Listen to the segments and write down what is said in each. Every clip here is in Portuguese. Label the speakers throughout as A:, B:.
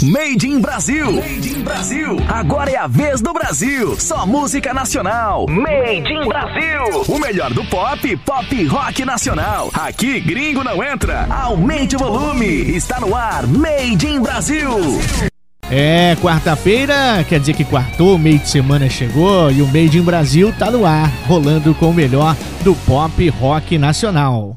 A: Made in Brasil. Made in Brasil. Agora é a vez do Brasil. Só música nacional. Made in Brasil. O melhor do pop, pop rock nacional. Aqui gringo não entra. Aumente o volume. Está no ar. Made in Brasil.
B: É, quarta-feira, quer dizer que quartou, meio de semana chegou e o Made in Brasil tá no ar, rolando com o melhor do pop rock nacional.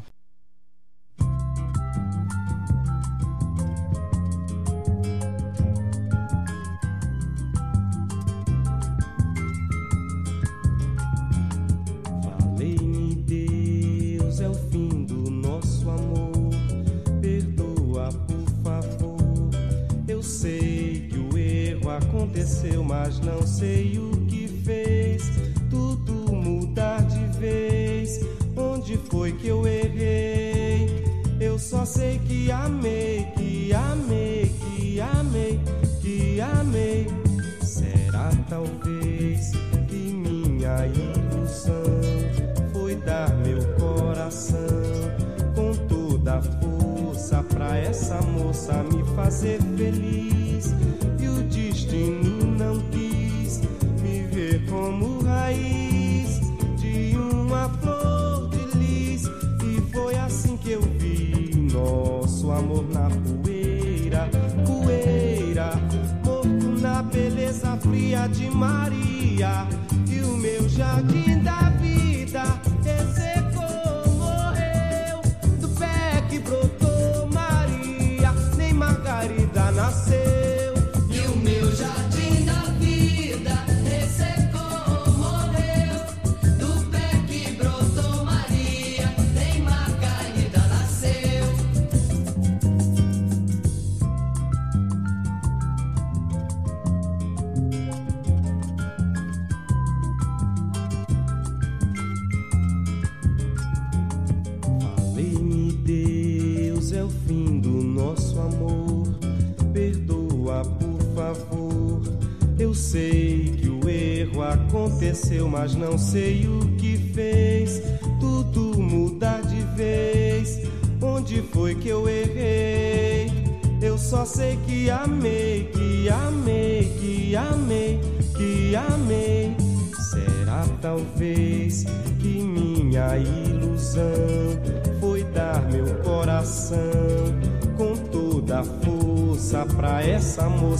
C: Moça me fazer feliz destino não quis me ver como raiz de uma flor de lis. E foi assim que eu vi nosso amor na poeira, poeira, morto na beleza fria de Maria. E o meu jardim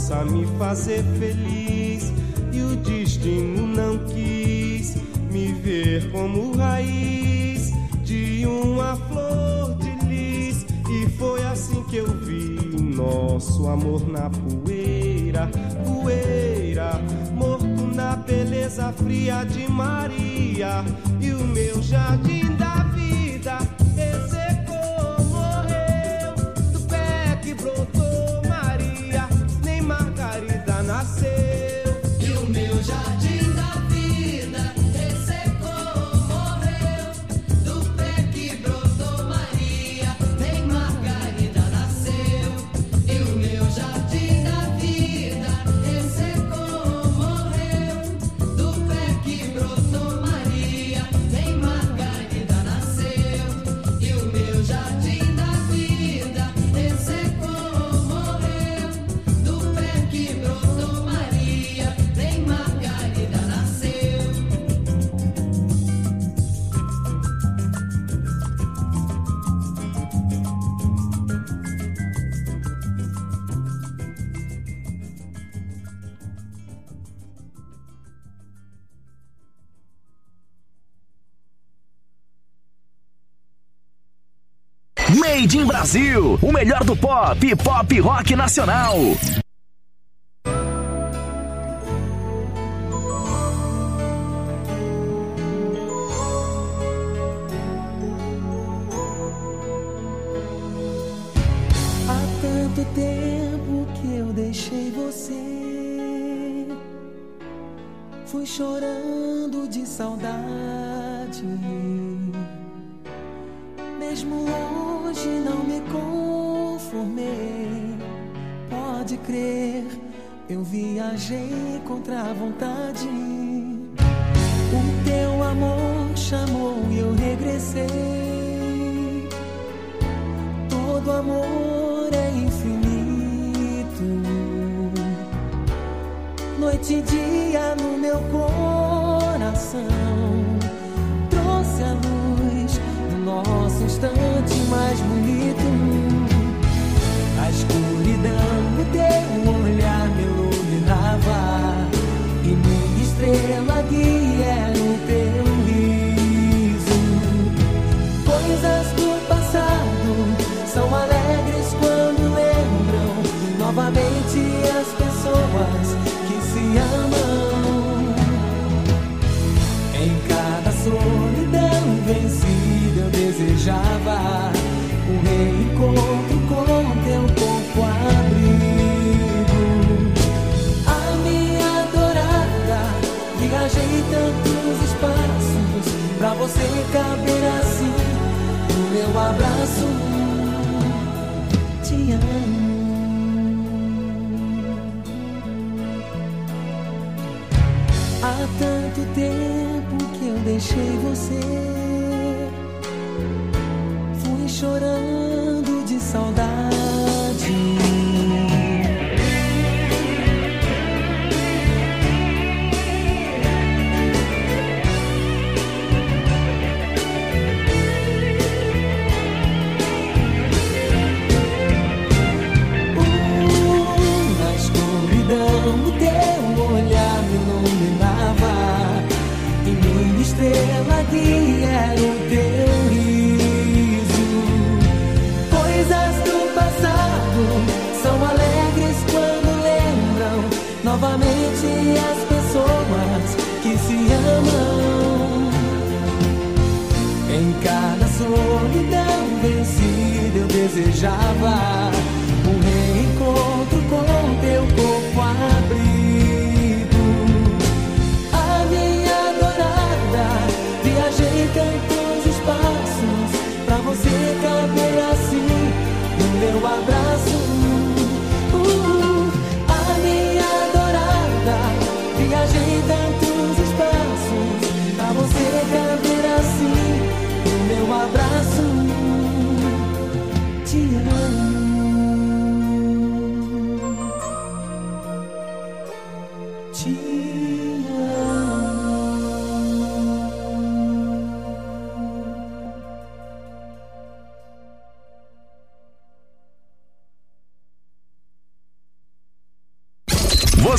C: moça me fazer feliz. E o destino não quis me ver como raiz de uma flor de lis. E foi assim que eu vi nosso amor na poeira, poeira, morto na beleza fria de Maria. E o meu jardim
A: Brasil. O melhor do pop, pop rock nacional. caber assim no meu abraço. Te amo. Há tanto tempo que eu deixei você. desejava.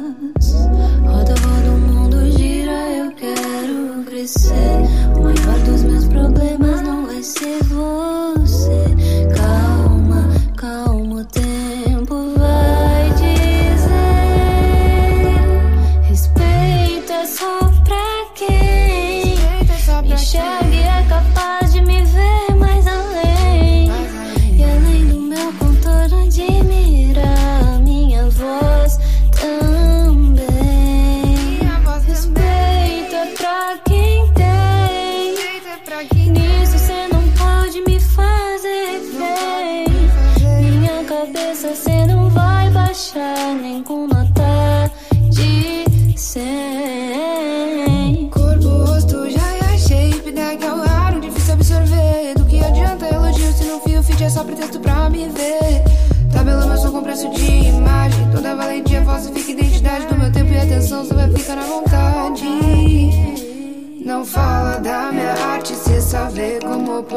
D: roda, roda, o mundo gira, eu quero crescer.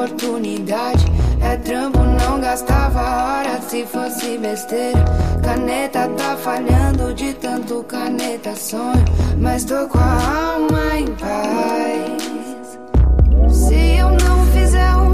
E: oportunidade. É trampo, não gastava hora se fosse besteira. Caneta tá falhando de tanto caneta sonho. Mas tô com a alma em paz. Se eu não fizer
D: um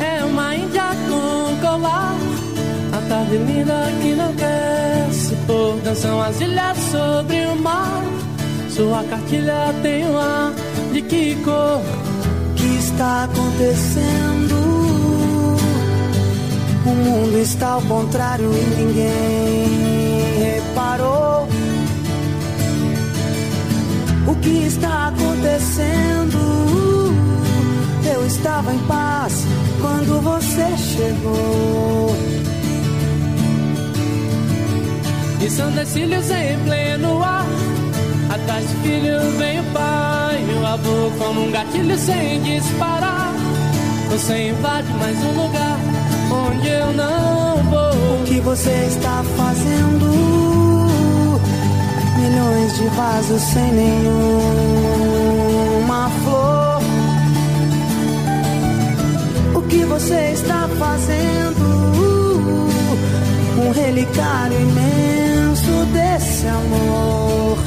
D: É
F: uma índia com colar, a tarde linda que não quer se pôr. Dançam as ilhas sobre o mar, sua cartilha tem um ar de que cor?
G: O que está acontecendo? O mundo está ao contrário e ninguém reparou. O que está acontecendo? Eu estava em paz quando você chegou.
F: E são decílios em pleno ar. Atrás do filho vem o pai o avô como um gatilho sem disparar. Você invade mais um lugar onde eu não vou.
G: O que você está fazendo? Milhões de vasos sem nenhuma flor. O que você está fazendo? Um relicário imenso desse amor.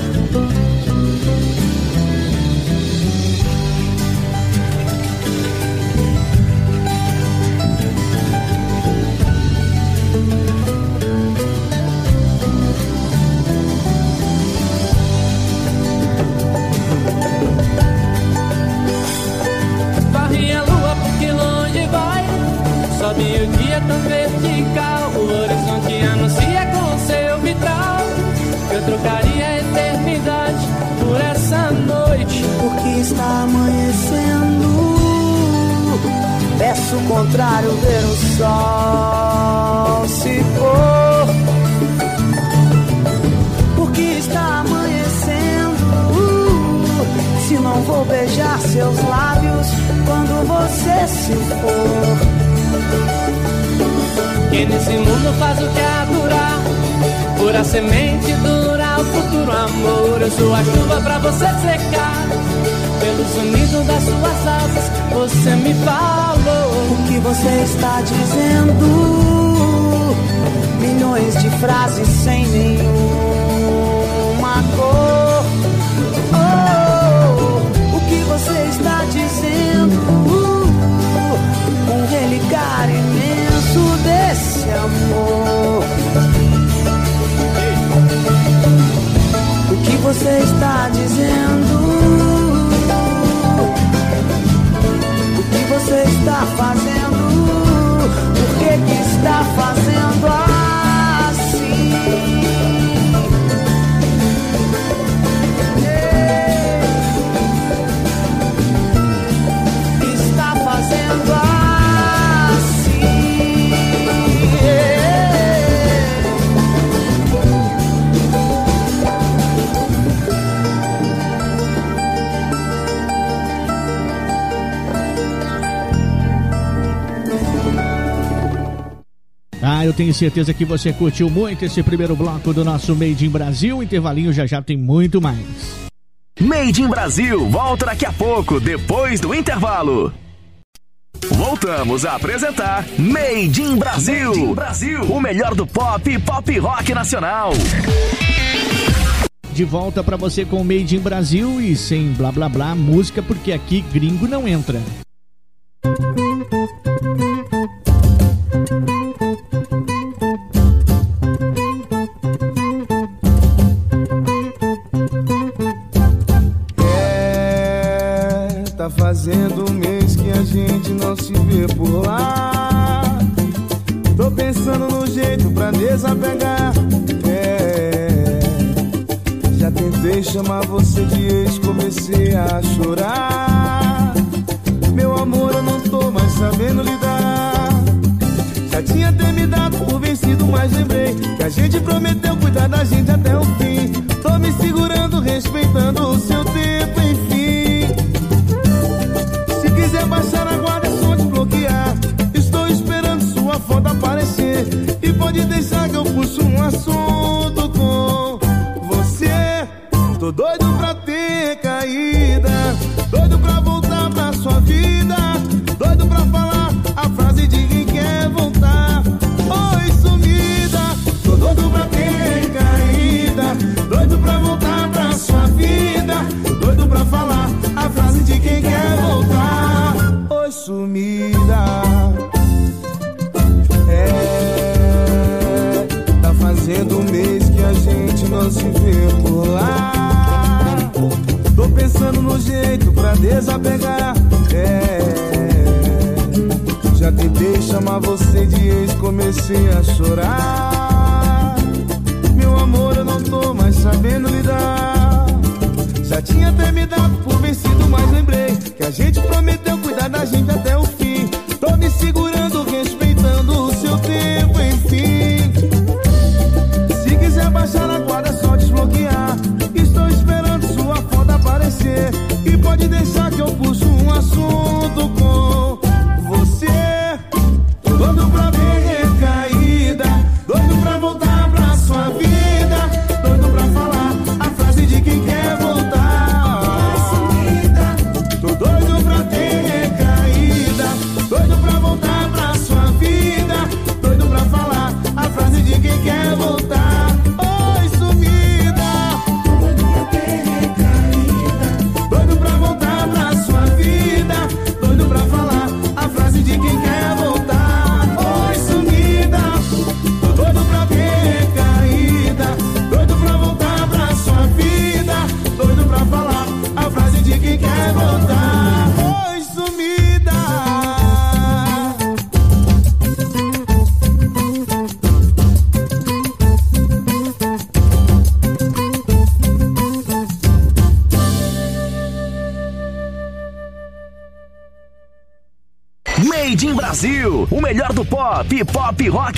F: Vertical. O horizonte anuncia com seu vitral. Eu trocaria a eternidade por essa noite.
G: Porque está amanhecendo. Peço o contrário, ver o sol se pôr. Porque está amanhecendo. Se não vou beijar seus lábios quando você se for.
F: Quem nesse mundo faz o que é durar. Pura semente dura o futuro amor. Eu sou a chuva pra você secar. Pelo sonido das suas asas, você me falou.
G: O que você está dizendo? Milhões de frases sem nenhuma Relicário imenso desse amor. O que você está dizendo?
B: Eu tenho certeza que você curtiu muito esse primeiro bloco do nosso Made in Brasil. Intervalinho já já tem muito mais.
H: Made in Brasil volta daqui a pouco, depois do intervalo. Voltamos a apresentar Made in Brasil. Brasil, o melhor do pop e pop rock nacional.
B: De volta pra você com o Made in Brasil e sem blá blá blá música, porque aqui gringo não entra.
I: É, segurar.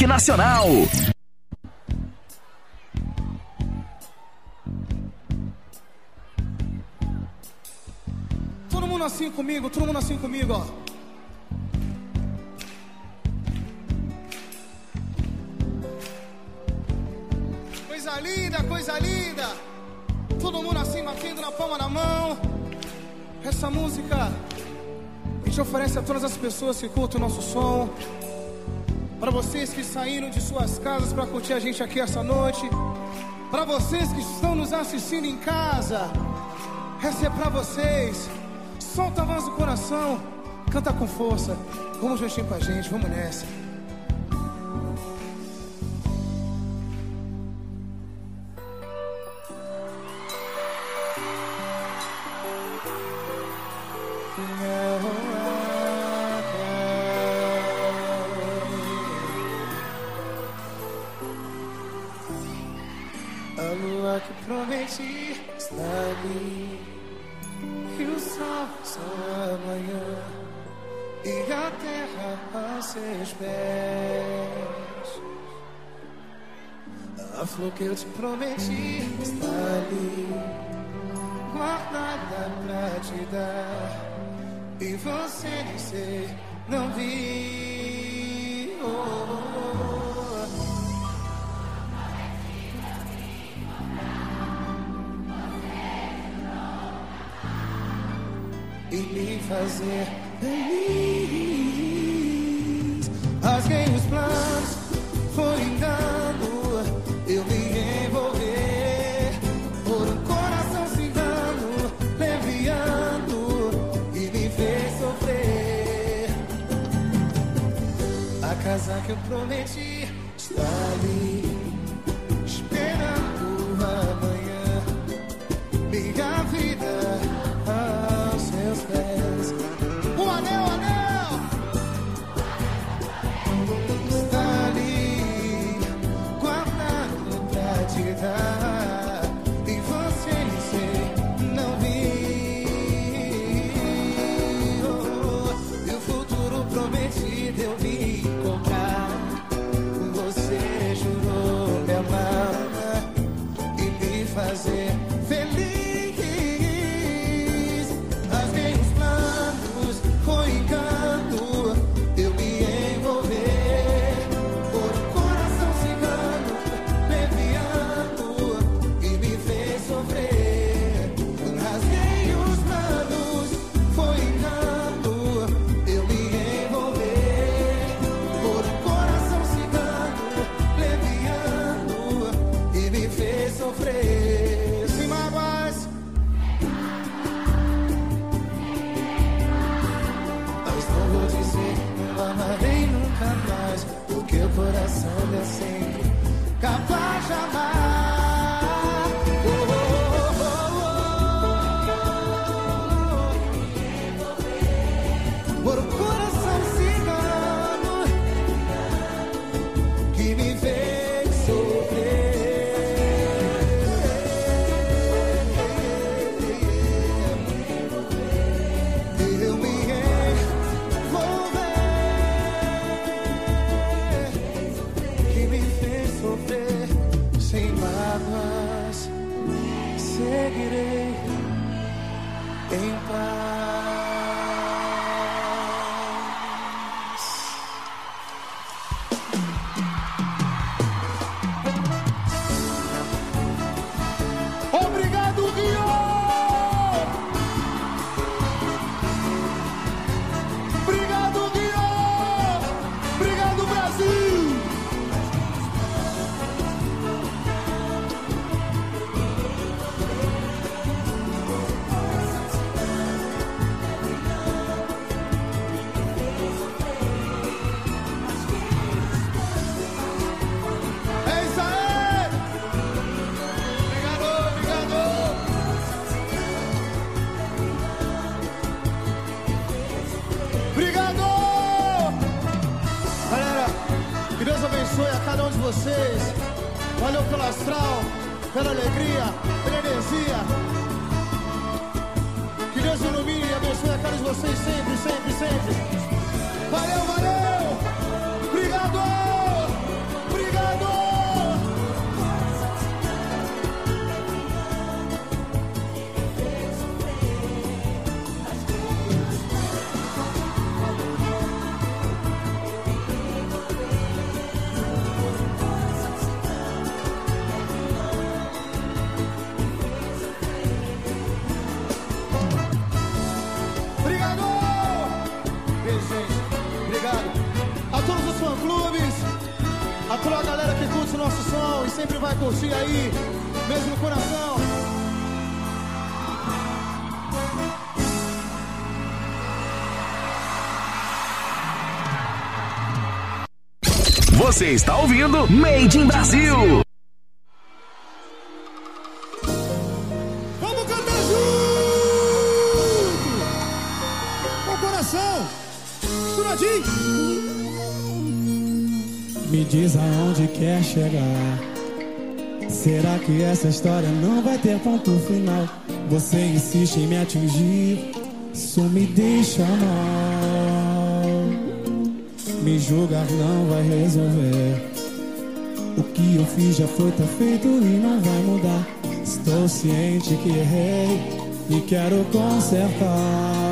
I: Nacional. tinha gente aqui essa noite. Para vocês que estão nos assistindo em casa, essa é para vocês. Solta a voz do coração, canta com força. Vamos juntinho com a gente, vamos nessa. pés. A flor que eu te prometi está ali, guardada pra te dar. E você nem sei, não viu. E me fazer feliz. Rasguei os planos, foi engano. Eu me envolver por um coração cigano, leviando e me fez sofrer. A casa que eu prometi
J: Você está ouvindo Made in Brasil.
I: Vamos cantar junto! Com o coração! Misturadinho!
K: Me diz aonde quer chegar. Será que essa história não vai ter ponto final? Você insiste em me atingir, isso me deixa mal. Me julgar não vai resolver. O que eu fiz já foi, tá feito e não vai mudar. Estou ciente que errei e quero consertar.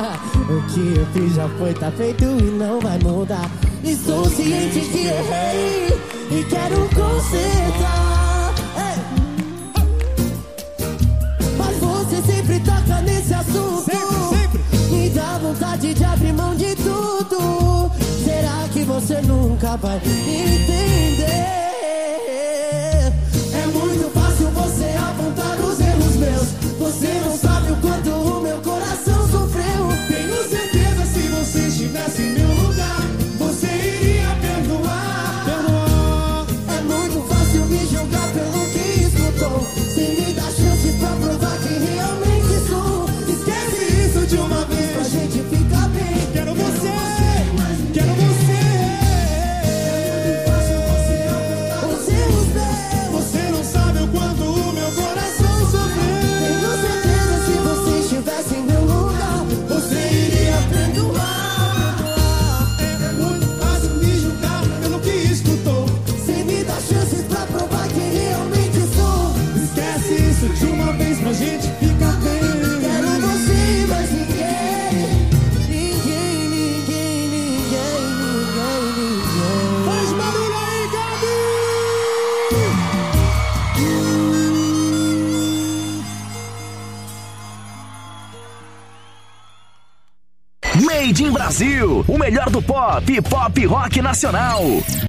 K: o que
L: eu fiz já foi, tá feito e não vai mudar. Estou ciente que errei e quero consertar. Ei. É. Mas você sempre toca nesse assunto. Sempre, sempre. Me dá vontade de abrir mão de tudo. Será que você nunca vai entender? É muito fácil você apontar os erros meus. Você não sabe.
M: Made in Brasil. O melhor do pop pop rock nacional.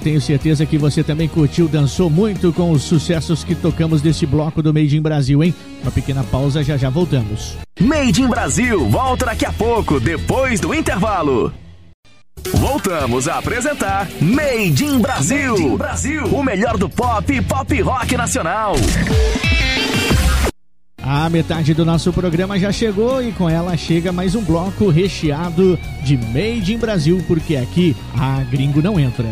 N: Eu
B: tenho certeza que você também curtiu, dançou muito com os sucessos que tocamos desse bloco do Made in Brasil, hein? Uma pequena pausa, já já voltamos.
M: Made in Brasil volta daqui a pouco, depois do intervalo. Voltamos a apresentar Made in Brasil. Made in Brasil. O melhor do pop e pop rock nacional.
B: A metade do nosso programa já chegou e com ela chega mais um bloco recheado de Made in Brasil, porque aqui a gringo não entra.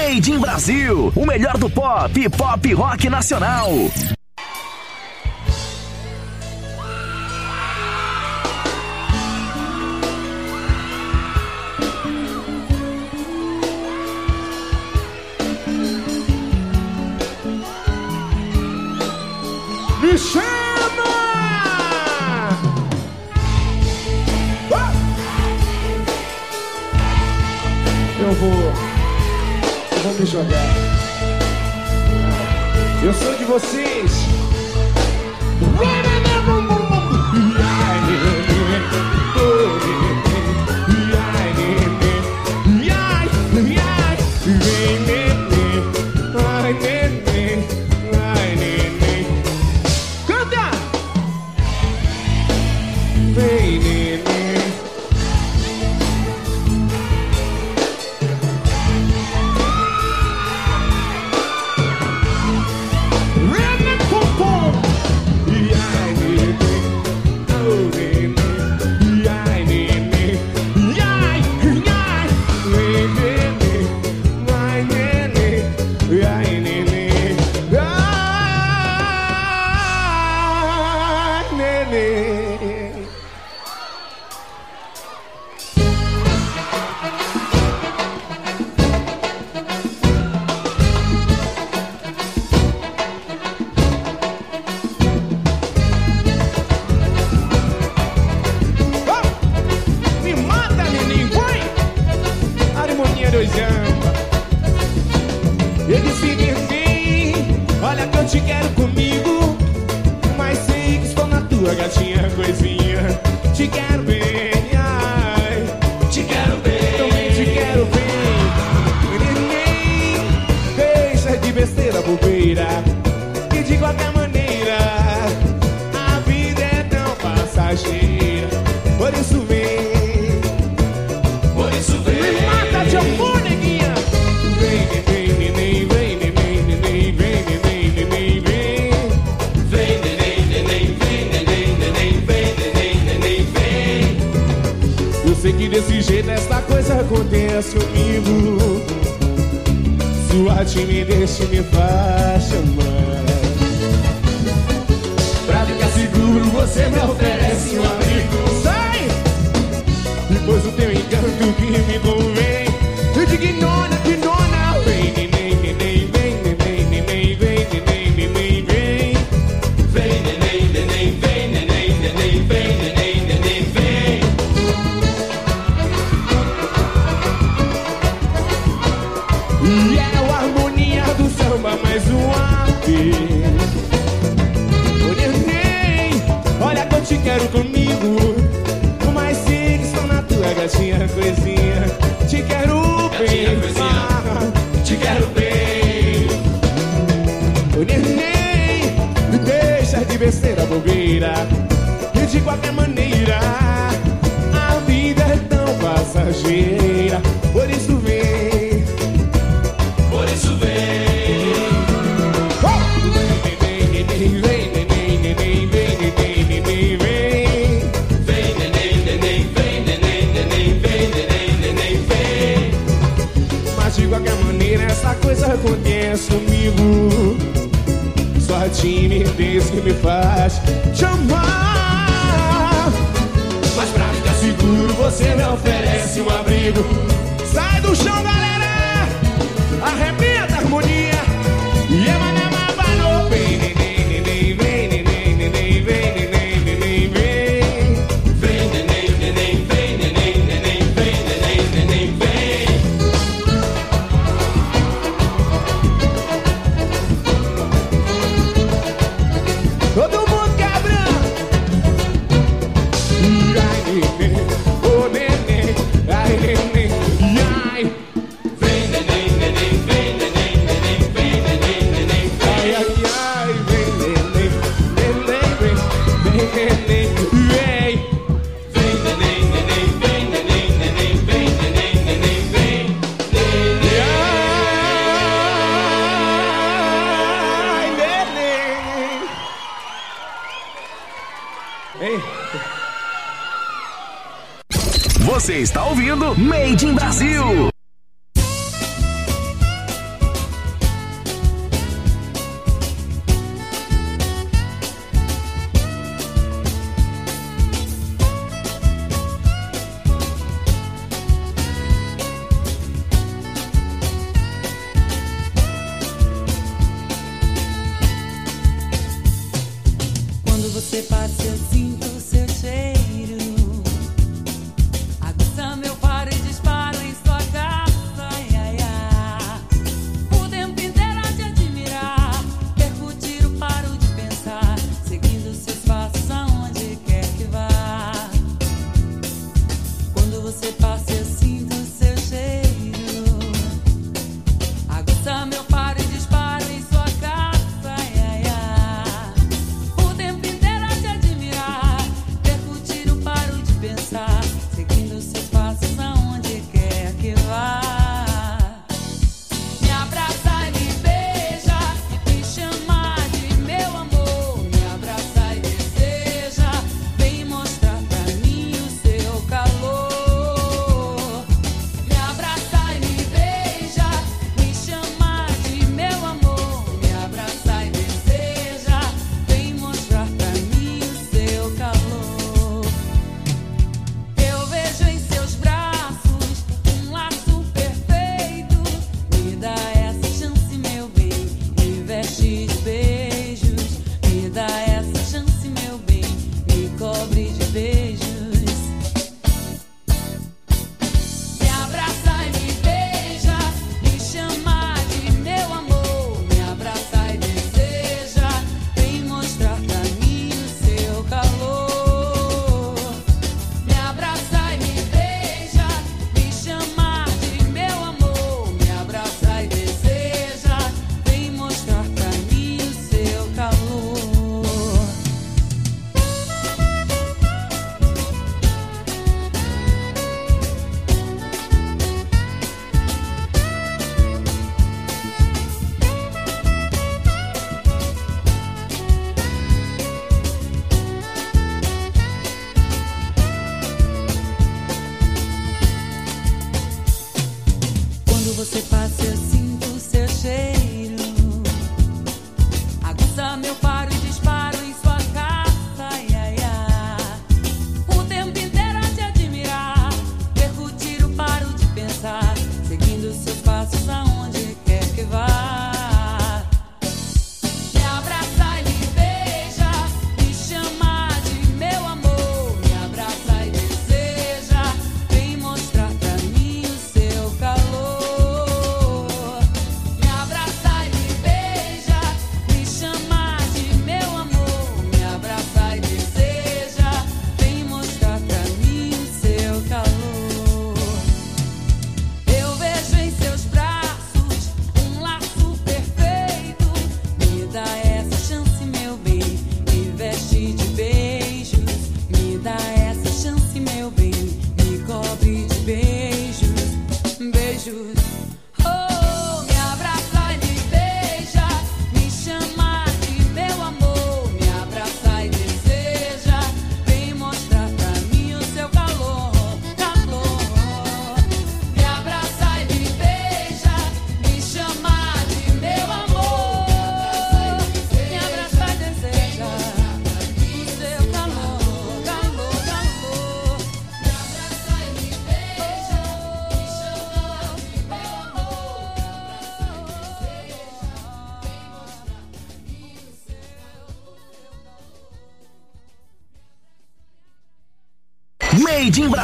J: Made in Brasil, o melhor do pop, pop rock nacional.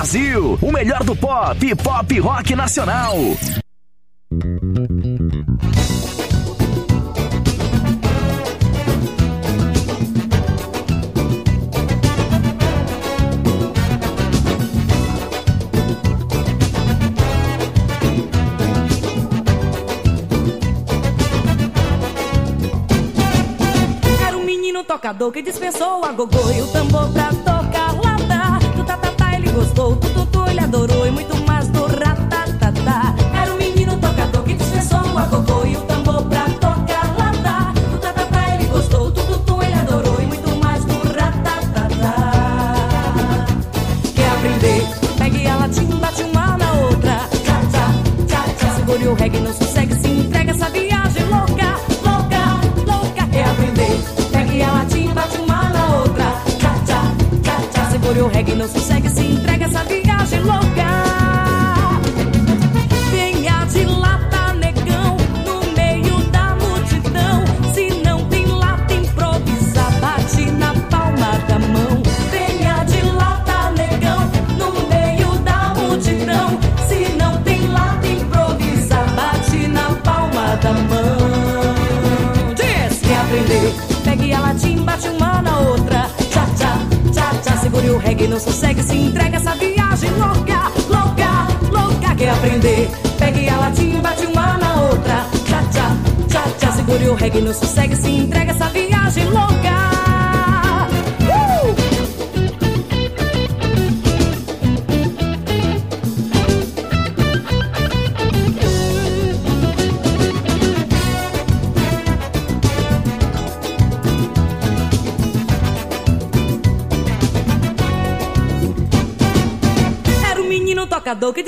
J: Brasil,
H: o
J: melhor do pop, pop rock nacional.
O: Era um menino tocador que dispensou a gogô e o tambor pra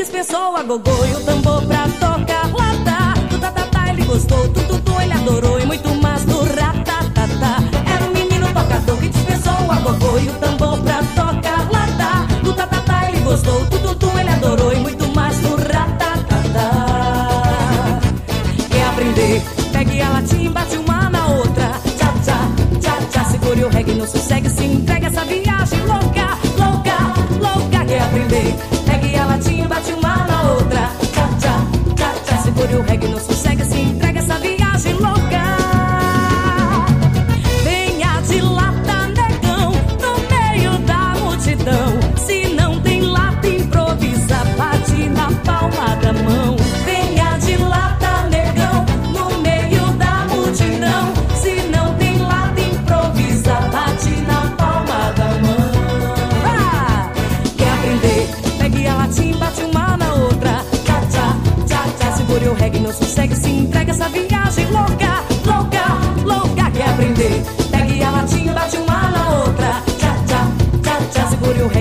O: pessoa gogô.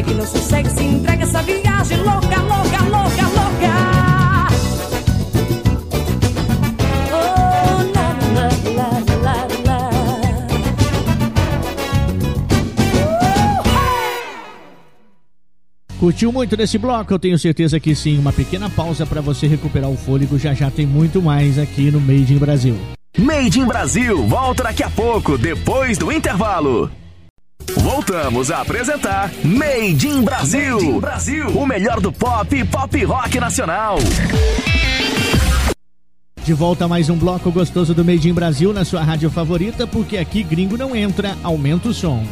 O: que não sossegue, se entrega essa viagem louca, louca, louca, louca. Oh, uh,
P: Curtiu muito nesse bloco? Eu tenho certeza que sim. Uma pequena pausa para você recuperar o fôlego. Já já tem muito mais aqui no Made in Brasil.
H: Made in Brasil, volta daqui a pouco, depois do intervalo. Voltamos a apresentar Made in Brasil. Made in Brasil. O melhor do pop e pop rock nacional.
P: De volta a mais um bloco gostoso do Made in Brasil na sua rádio favorita, porque aqui gringo não entra, aumenta o som.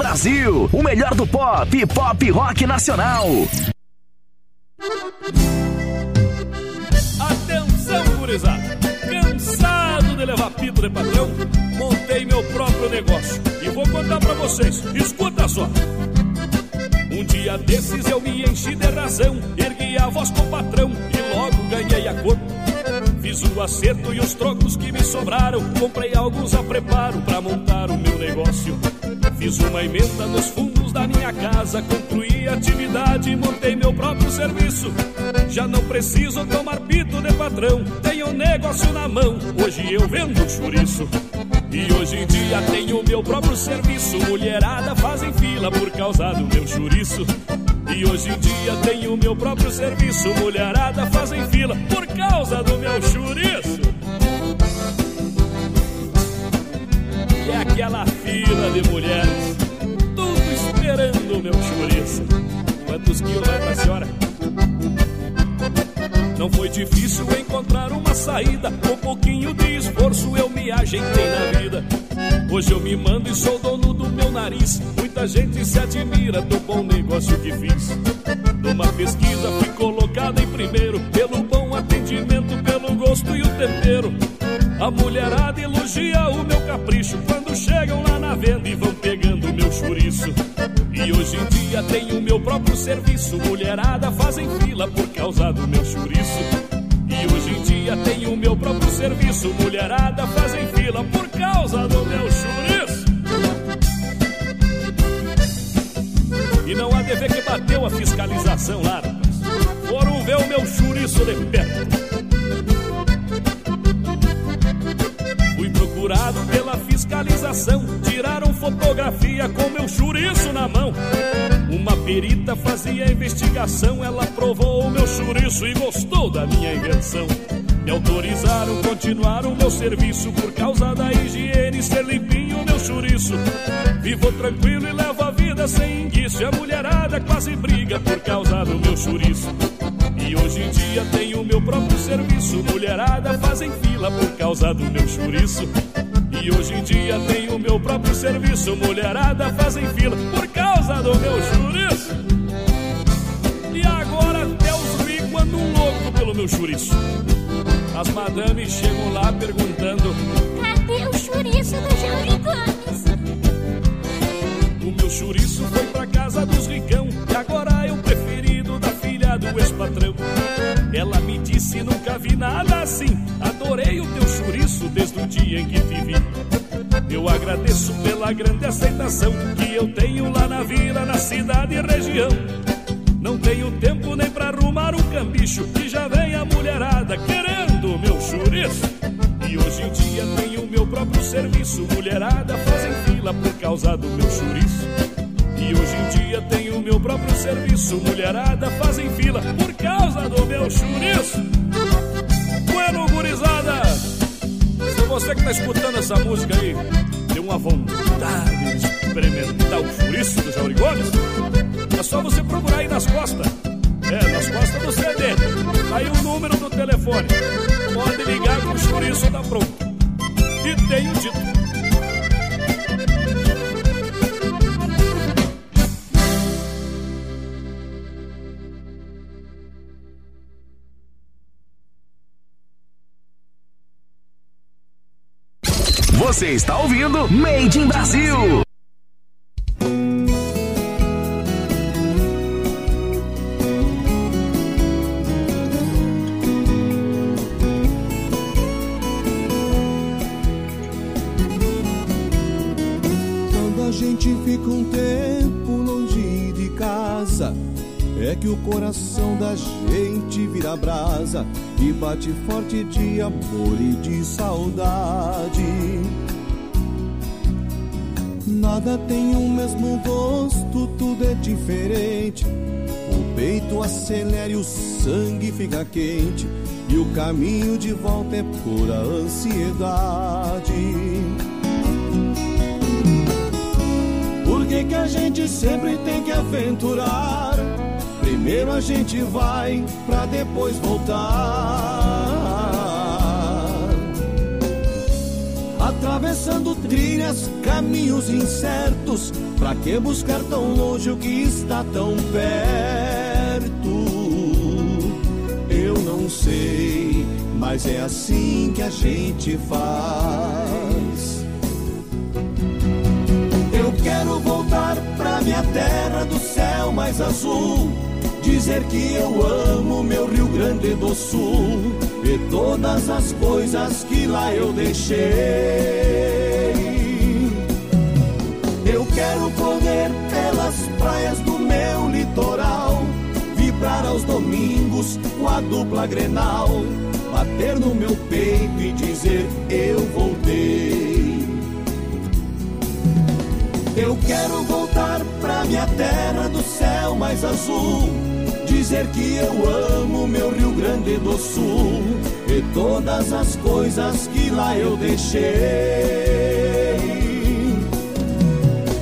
J: Brasil, o melhor do pop pop rock nacional.
Q: Atenção, gurizada! Cansado de levar pito de patrão? Montei meu próprio negócio e vou contar pra vocês. Escuta só! Um dia desses eu me enchi de razão, ergui a voz com o patrão e logo ganhei a cor. Fiz o acerto e os trocos que me sobraram, comprei Emenda nos fundos da minha casa, concluí a atividade e montei meu próprio serviço. Já não preciso tomar pito de patrão, tenho negócio na mão, hoje eu vendo chouriço. E hoje em dia tenho meu próprio serviço, mulherada fazem fila por causa do meu chouriço. E hoje em dia tenho meu próprio serviço, mulherada fazem fila por causa do meu chouriço. E é aquela fila de mulheres, esperando o meu chouriço. Quantos quilos vai pra senhora? Não foi difícil encontrar uma saída, com pouquinho de esforço eu me ajeitei na vida. Hoje eu me mando e sou dono do meu nariz. Muita gente se admira do bom negócio que fiz. Numa pesquisa fui colocado em primeiro, pelo bom atendimento, pelo gosto e o tempero. A mulherada elogia o meu capricho quando chegam lá na venda e vão pegando meu chouriço. E hoje em dia tenho meu próprio serviço, mulherada fazem fila por causa do meu chouriço. E hoje em dia tenho meu próprio serviço, mulherada fazem fila por causa do meu chouriço. E não há de ver que bateu a fiscalização lá. Foram ver o meu chouriço de perto. Pela fiscalização, tiraram fotografia com meu chouriço na mão. Uma perita fazia investigação, ela provou o meu chouriço e gostou da minha invenção. Me autorizaram continuar o meu serviço por causa da higiene, ser limpinho o meu chouriço. Vivo tranquilo e levo a vida sem indício. A mulherada quase briga por causa do meu chouriço. E hoje em dia tenho meu próprio serviço. Mulherada fazem fila por causa do meu chouriço. E hoje em dia tenho meu próprio serviço. Mulherada fazem fila por causa do meu chouriço. E agora até os ricos andam louco pelo meu chouriço. As madames chegam lá perguntando:
R: Cadê o chouriço do Jauri Gomes?
Q: O meu chouriço foi pra casa dos ricão E agora é ex-patrão Ela me disse, nunca vi nada assim. Adorei o teu chouriço desde o dia em que te vi Eu agradeço pela grande aceitação Que eu tenho lá na vila, na cidade e região. Não tenho tempo nem pra arrumar um cambicho E já vem a mulherada querendo o meu chouriço. E hoje em dia tenho meu próprio serviço. Mulherada fazem fila por causa do meu chouriço. E hoje em dia tenho meu próprio serviço. Mulherada fazem fila por causa do meu chouriço. Bueno, gurizada, se você que tá escutando essa música aí tem uma vontade de experimentar o chouriço do Jauri Gomes, é só você procurar aí nas costas. É, nas costas do CD. Aí o número do telefone. Pode ligar que o chouriço tá pronto. E tenho dito.
J: Você está ouvindo Made in Brasil.
I: Quando a gente fica um tempo longe de casa, é que o coração da gente vira brasa e bate forte de amor e de saudade.
S: Nada tem o mesmo gosto, tudo é diferente. O peito acelera e o sangue fica quente. E o caminho de volta é pura ansiedade. Por que, que a gente sempre tem que aventurar? Primeiro a gente vai pra depois voltar. Atravessando trilhas, caminhos incertos. Pra que buscar tão longe o que está tão perto? Eu não sei, mas é assim que a gente faz. Eu quero voltar pra minha terra do céu mais azul. Dizer que eu amo meu Rio Grande do Sul e todas as coisas que lá eu deixei. Eu quero correr pelas praias do meu litoral, vibrar aos domingos com a dupla Grenal, bater no meu peito e dizer eu voltei. Eu quero voltar pra minha terra do céu mais azul. Dizer que eu amo meu Rio Grande do Sul e todas as coisas que lá eu deixei.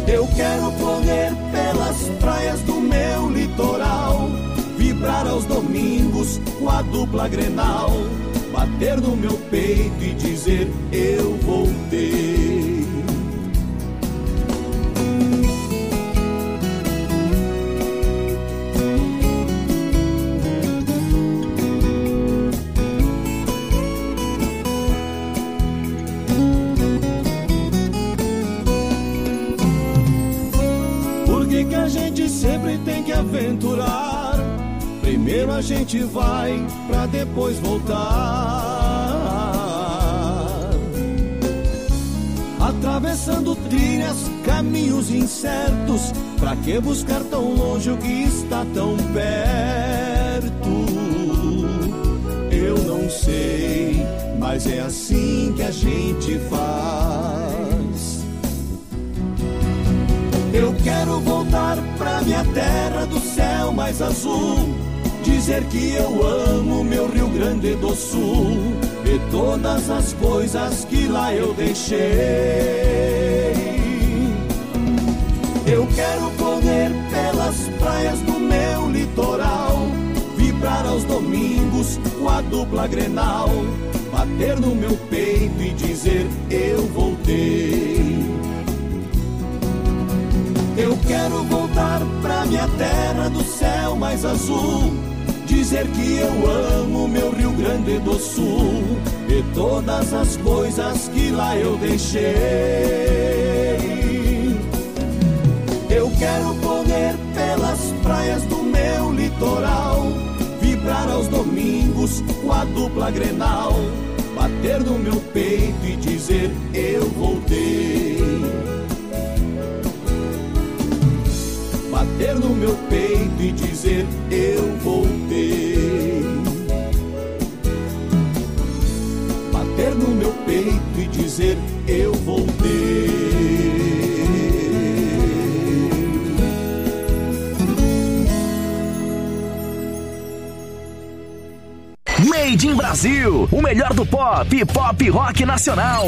S: Eu quero correr pelas praias do meu litoral, vibrar aos domingos com a dupla Grenal, bater no meu peito e dizer eu voltei. Aventurar? Primeiro a gente vai pra depois voltar. Atravessando trilhas, caminhos incertos. Pra que buscar tão longe o que está tão perto? Eu não sei, mas é assim que a gente faz. Eu quero voltar pra minha terra do céu mais azul. Dizer que eu amo meu Rio Grande do Sul e todas as coisas que lá eu deixei. Eu quero correr pelas praias do meu litoral, vibrar aos domingos com a dupla Grenal, bater no meu peito e dizer eu voltei. Eu quero voltar pra minha terra do céu mais azul. Dizer que eu amo meu Rio Grande do Sul e todas as coisas que lá eu deixei. Eu quero correr pelas praias do meu litoral, vibrar aos domingos com a dupla Grenal, bater no meu peito e dizer eu voltei. Bater no meu peito e dizer eu voltei. Bater no meu peito e dizer eu voltei.
J: Made in Brasil, o melhor do pop pop rock nacional.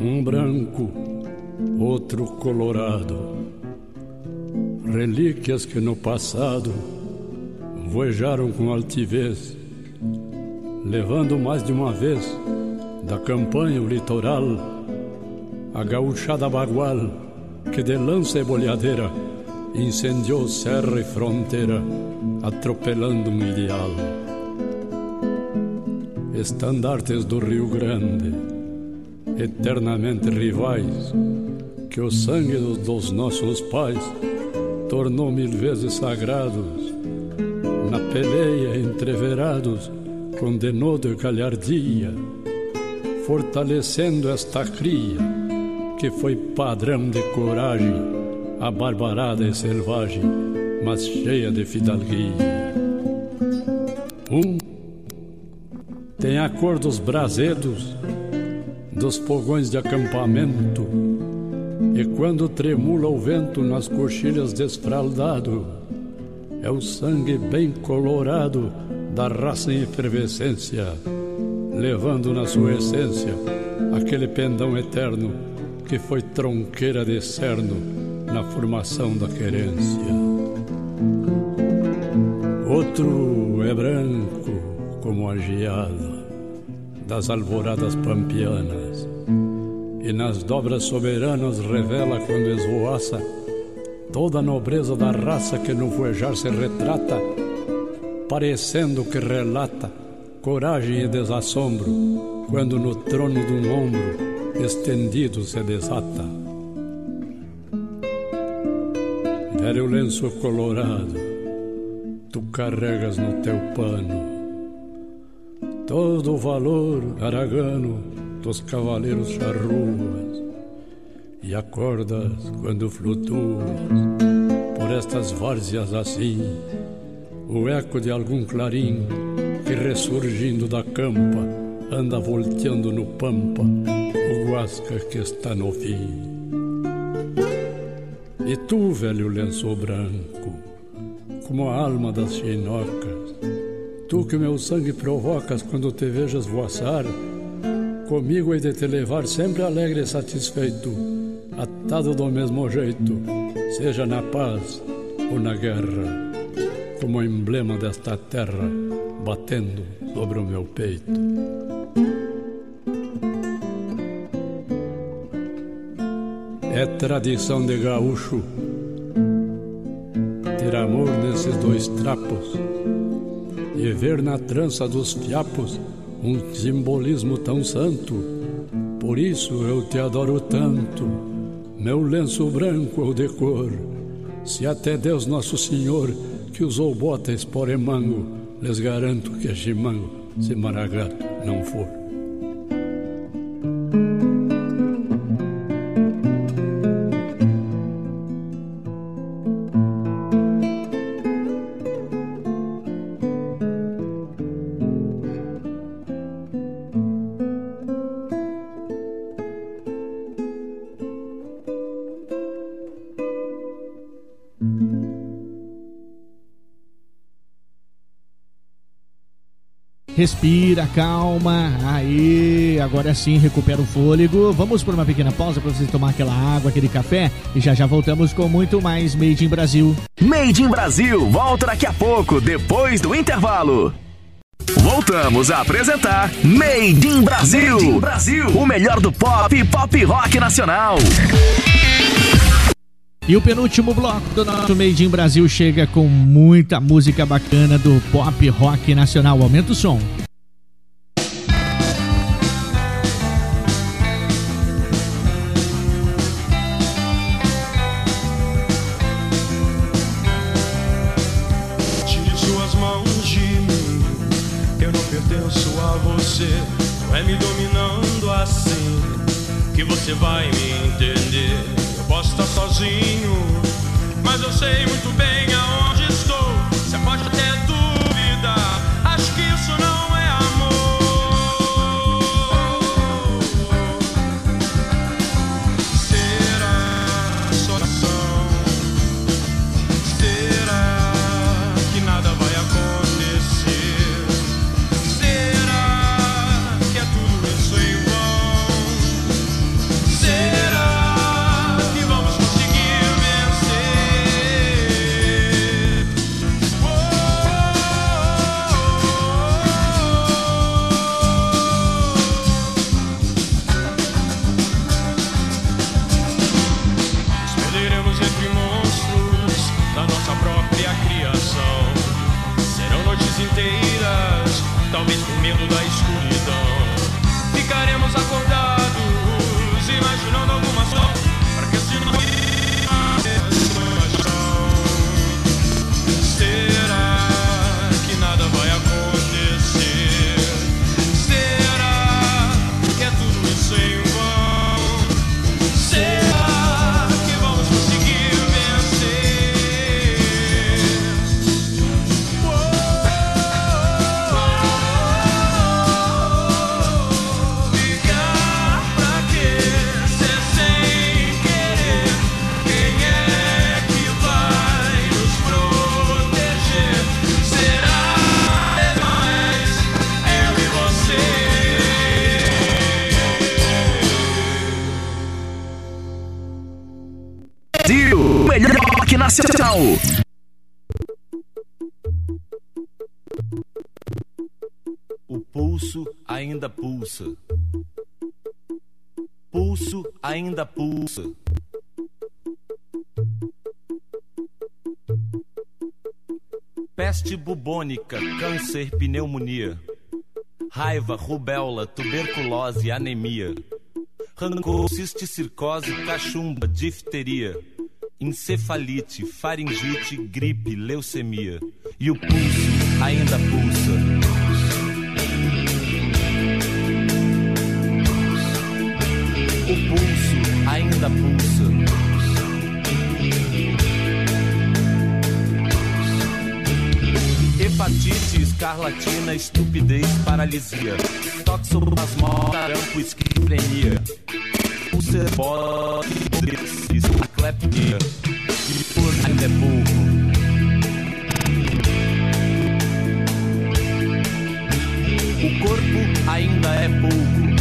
T: Um branco, outro colorado. Relíquias que no passado voejaram com altivez, levando mais de uma vez da campanha o litoral, a gauchada bagual que de lança e boleadeira incendiou serra e fronteira, atropelando um ideal. Estandartes do Rio Grande, eternamente rivais, que o sangue dos, nossos pais tornou mil vezes sagrados, na peleia entreverados com denodo e galhardia, fortalecendo esta cria que foi padrão de coragem, abarbarada e selvagem, mas cheia de fidalguia. Um tem a cor dos brasedos, dos fogões de acampamento, e quando tremula o vento nas coxilhas desfraldado, é o sangue bem colorado da raça em efervescência, levando na sua essência aquele pendão eterno que foi tronqueira de cerno na formação da querência. Outro é branco como a geada das alvoradas pampianas e nas dobras soberanas revela quando esvoaça toda a nobreza da raça que no voejar se retrata, parecendo que relata coragem e desassombro quando no trono de um ombro estendido se desata. Velho lenço colorado, tu carregas no teu pano todo o valor aragano dos cavaleiros charruas e acordas quando flutuas por estas várzeas assim o eco de algum clarim que ressurgindo da campa anda volteando no pampa o guasca que está no fim. E tu, velho lenço branco, como a alma das chinocas, tu que meu sangue provocas quando te vejas voaçar, comigo hei de te levar sempre alegre e satisfeito, atado do mesmo jeito, seja na paz ou na guerra, como emblema desta terra batendo sobre o meu peito. É tradição de gaúcho ter amor nesses dois trapos e ver na trança dos fiapos um simbolismo tão santo. Por isso eu te adoro tanto, meu lenço branco ou de cor. Se até Deus Nosso Senhor que usou botas por emango, lhes garanto que chimango se maragato não for.
U: Respira, calma. Aí, agora sim, recupera o fôlego. Vamos por uma pequena pausa para você tomar aquela água, aquele café e já já voltamos com muito mais Made in Brasil.
J: Made in Brasil volta daqui a pouco, depois do intervalo. Voltamos a apresentar Made in Brasil. Made in Brasil, o melhor do pop e pop rock nacional.
U: E o penúltimo bloco do nosso Made in Brasil chega com muita música bacana do pop rock nacional. Aumenta o som.
V: Tire suas mãos de mim. Eu não pertenço a você. Não é me dominando assim que você vai me entender. Eu posso estar sozinho, sei muito bem
J: Nacional.
W: O pulso ainda pulsa. Pulso ainda pulsa. Peste bubônica, câncer, pneumonia. Raiva, rubéola, tuberculose, anemia. Rancor, cisticircose, cachumba, difteria. Encefalite, faringite, gripe, leucemia. E o pulso ainda pulsa. O pulso ainda pulsa. Hepatite, escarlatina, estupidez, paralisia. Toxoplasmose, tarampo, esquizofrenia. Úlcera, E ainda é pouco. O corpo ainda é pouco.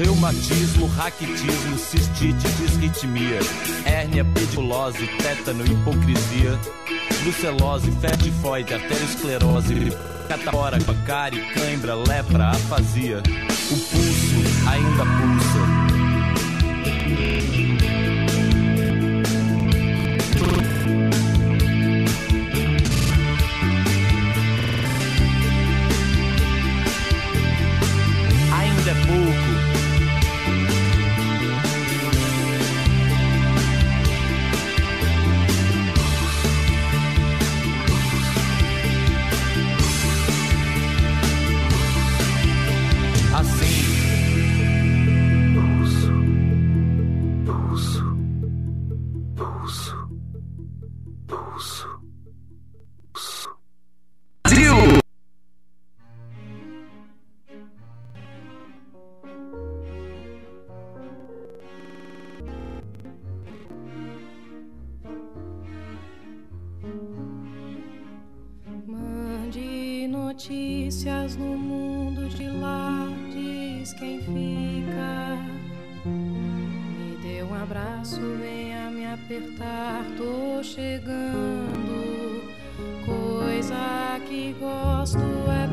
W: Reumatismo, raquitismo, cistite, disritmia, hérnia, pedilose, tétano, hipocrisia, brucelose, fé tifoide, arteriosclerose, catapora, cárie, cãibra, lepra, afasia. O pulso ainda pulsa.
X: Notícias no mundo de lá, diz quem fica. Me dê um abraço, venha me apertar, tô chegando. Coisa que gosto é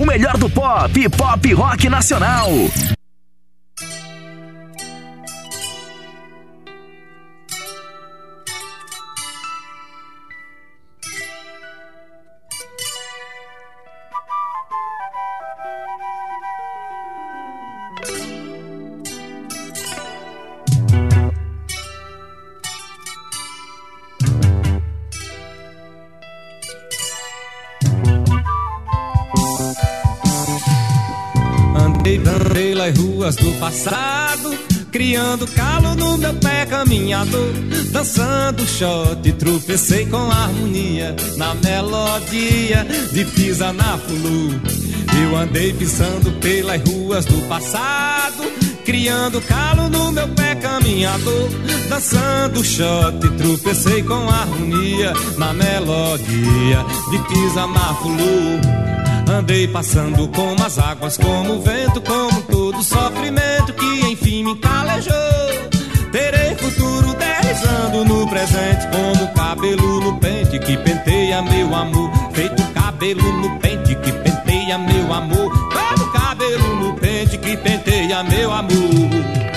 X: o
J: melhor do pop pop rock nacional.
Y: Passado, criando calo no meu pé caminhador, dançando shot, tropecei com harmonia na melodia de pisa na fulu. Eu andei pisando pelas ruas do passado, criando calo no meu pé caminhador, dançando shot, tropecei com harmonia na melodia de pisa na fulu. Andei passando como as águas, como o vento, como todo sofrimento me calejou. Terei futuro deslizando no presente, como cabelo no pente que penteia meu amor. Feito cabelo no pente que penteia meu amor. Como cabelo no pente que penteia meu amor.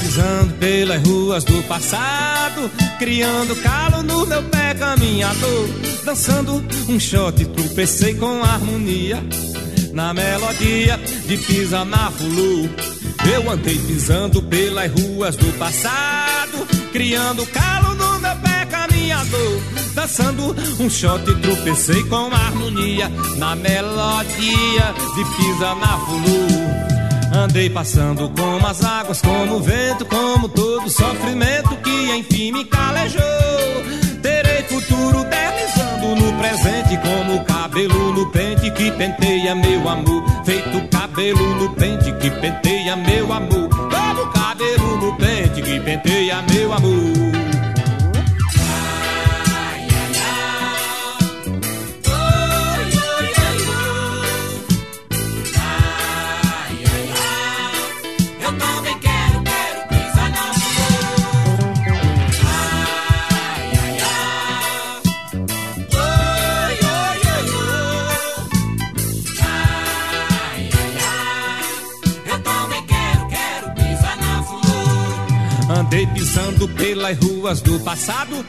Y: Pisando pelas ruas do passado, criando calo no meu pé caminhador, dançando um shot, tropecei com harmonia na melodia de pisa na fulu. Eu andei pisando pelas ruas do passado, criando calo no meu pé caminhador, dançando um shot, tropecei com harmonia na melodia de pisa na fulu. Andei passando como as águas, como o vento, como todo sofrimento que enfim me calejou. Terei futuro deslizando no presente, como cabelo no pente que penteia meu amor. Feito cabelo no pente que penteia meu amor. Como cabelo no pente que penteia meu amor. Pisando pelas ruas do passado,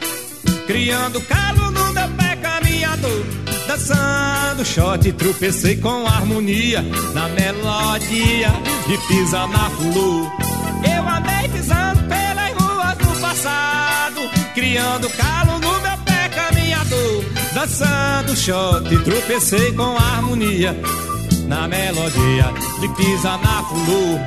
Y: criando calo no meu pé caminhador. Dançando shot, tropecei com harmonia na melodia de pisa na flor. Eu andei pisando pelas ruas do passado, criando calo no meu pé caminhador. Dançando shot, tropecei com harmonia na melodia de pisa na flor.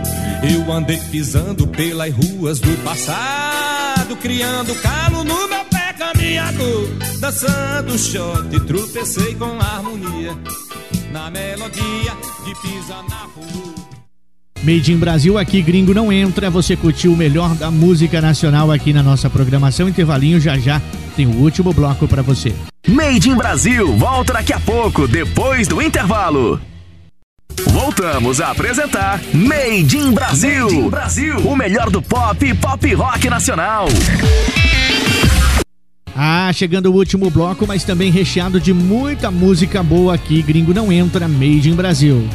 Y: Eu andei pisando pelas ruas do passado, criando calo no meu pé caminhador, dançando shot, tropecei com harmonia na melodia de pisa na flor.
U: Made in Brasil, aqui gringo não entra. Você curtiu o melhor da música nacional aqui na nossa programação. Intervalinho já já tem o último bloco para você.
J: Made in Brasil volta daqui a pouco, depois do intervalo. Voltamos a apresentar Made in Brasil.
U: Made in
J: Brasil, o melhor do pop e pop rock nacional.
U: Ah, chegando o último bloco, mas também recheado de muita música boa aqui. Gringo não entra, Made in Brasil.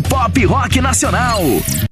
V: Pop, rock nacional.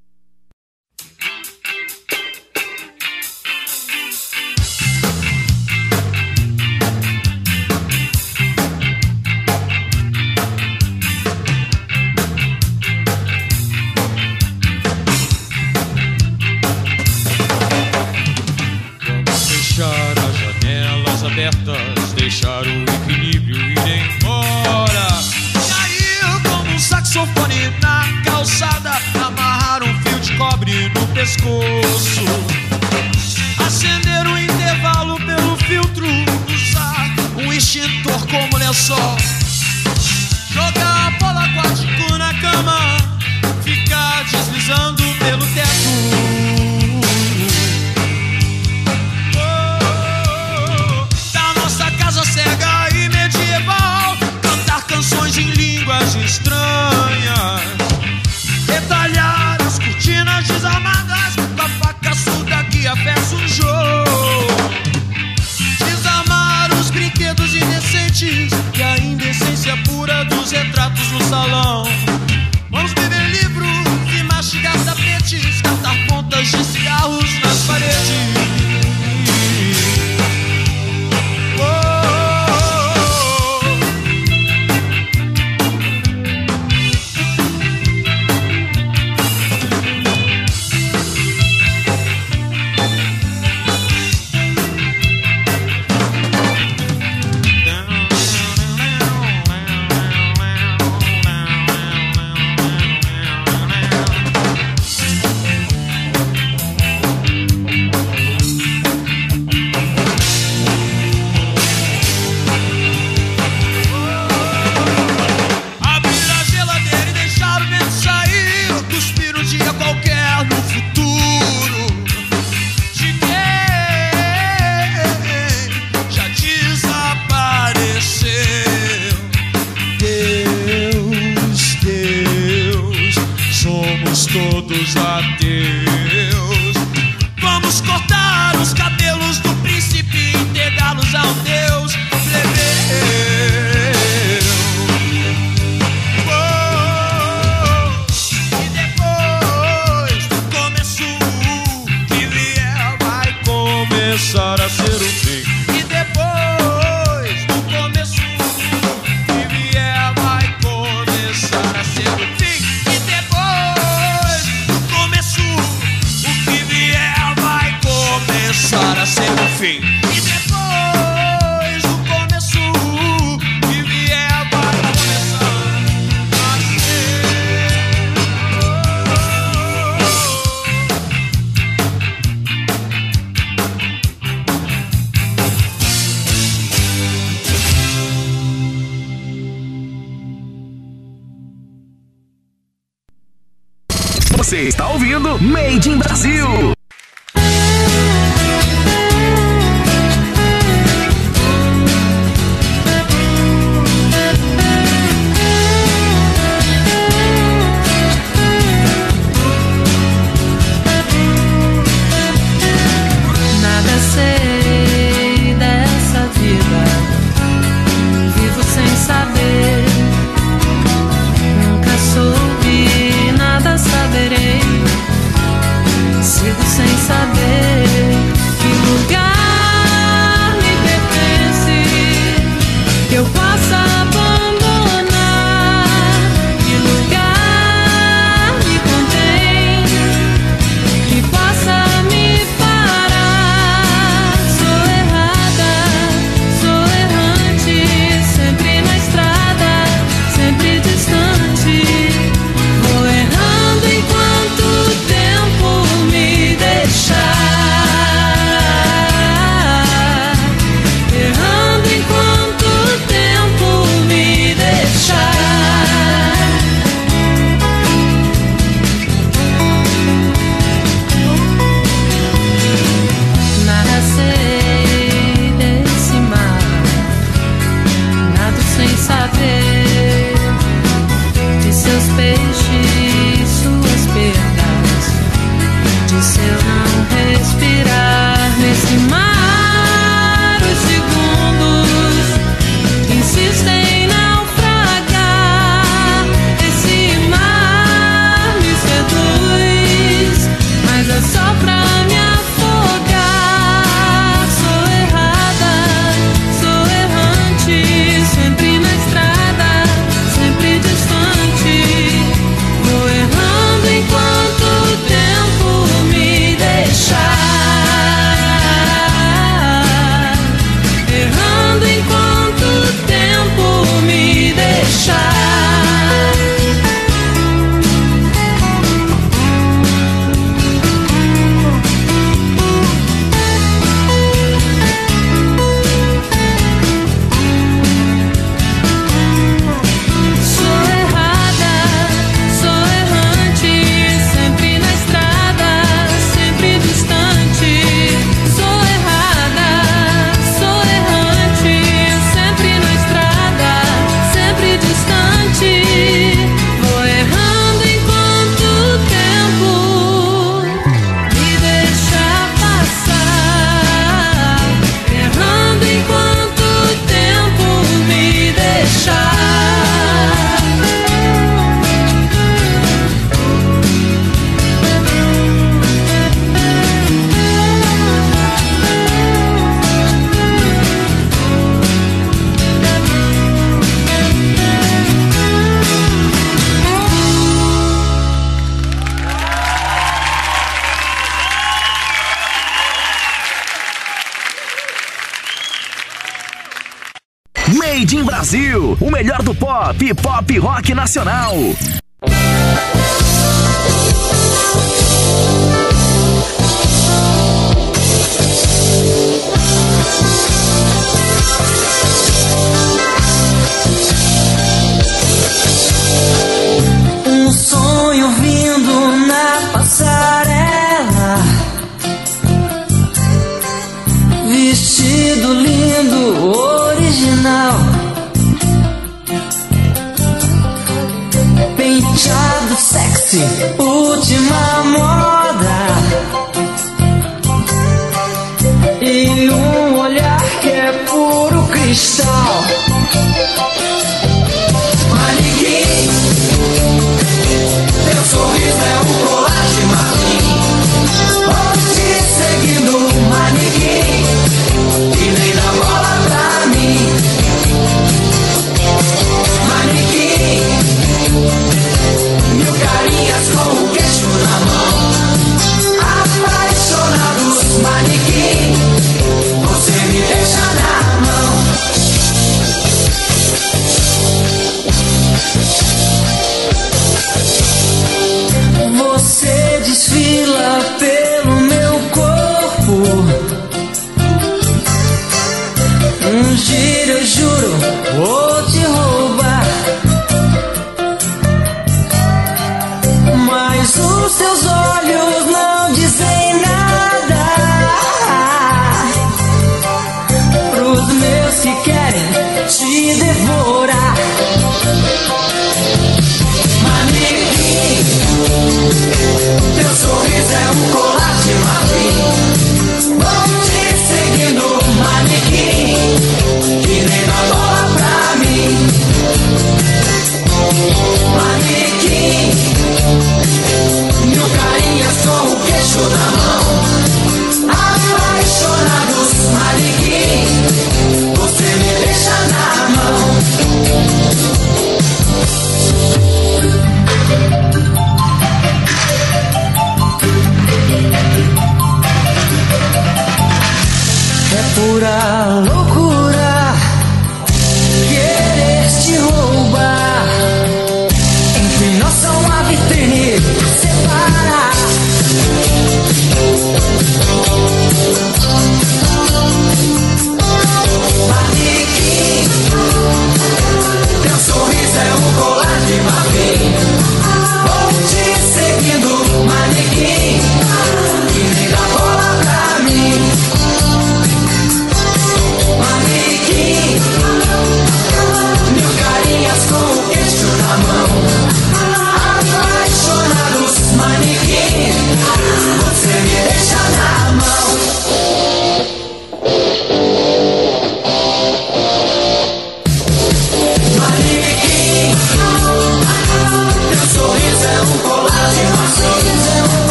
Z: rock nacional.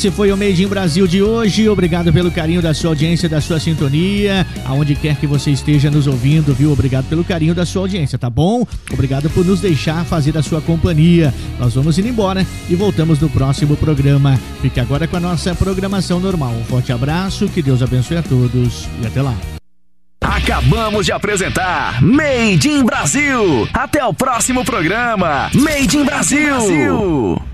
B: Esse foi o Made in Brasil de hoje. Obrigado pelo carinho da sua audiência, da sua sintonia, aonde quer que você esteja nos ouvindo, viu? Obrigado pelo carinho da sua audiência, tá bom? Obrigado por nos deixar fazer a sua companhia. Nós vamos indo embora e voltamos no próximo programa. Fique agora com a nossa programação normal. Um forte abraço, que Deus abençoe a todos e até lá.
Z: Acabamos de apresentar Made in Brasil. Até o próximo programa. Made in Brasil. Brasil.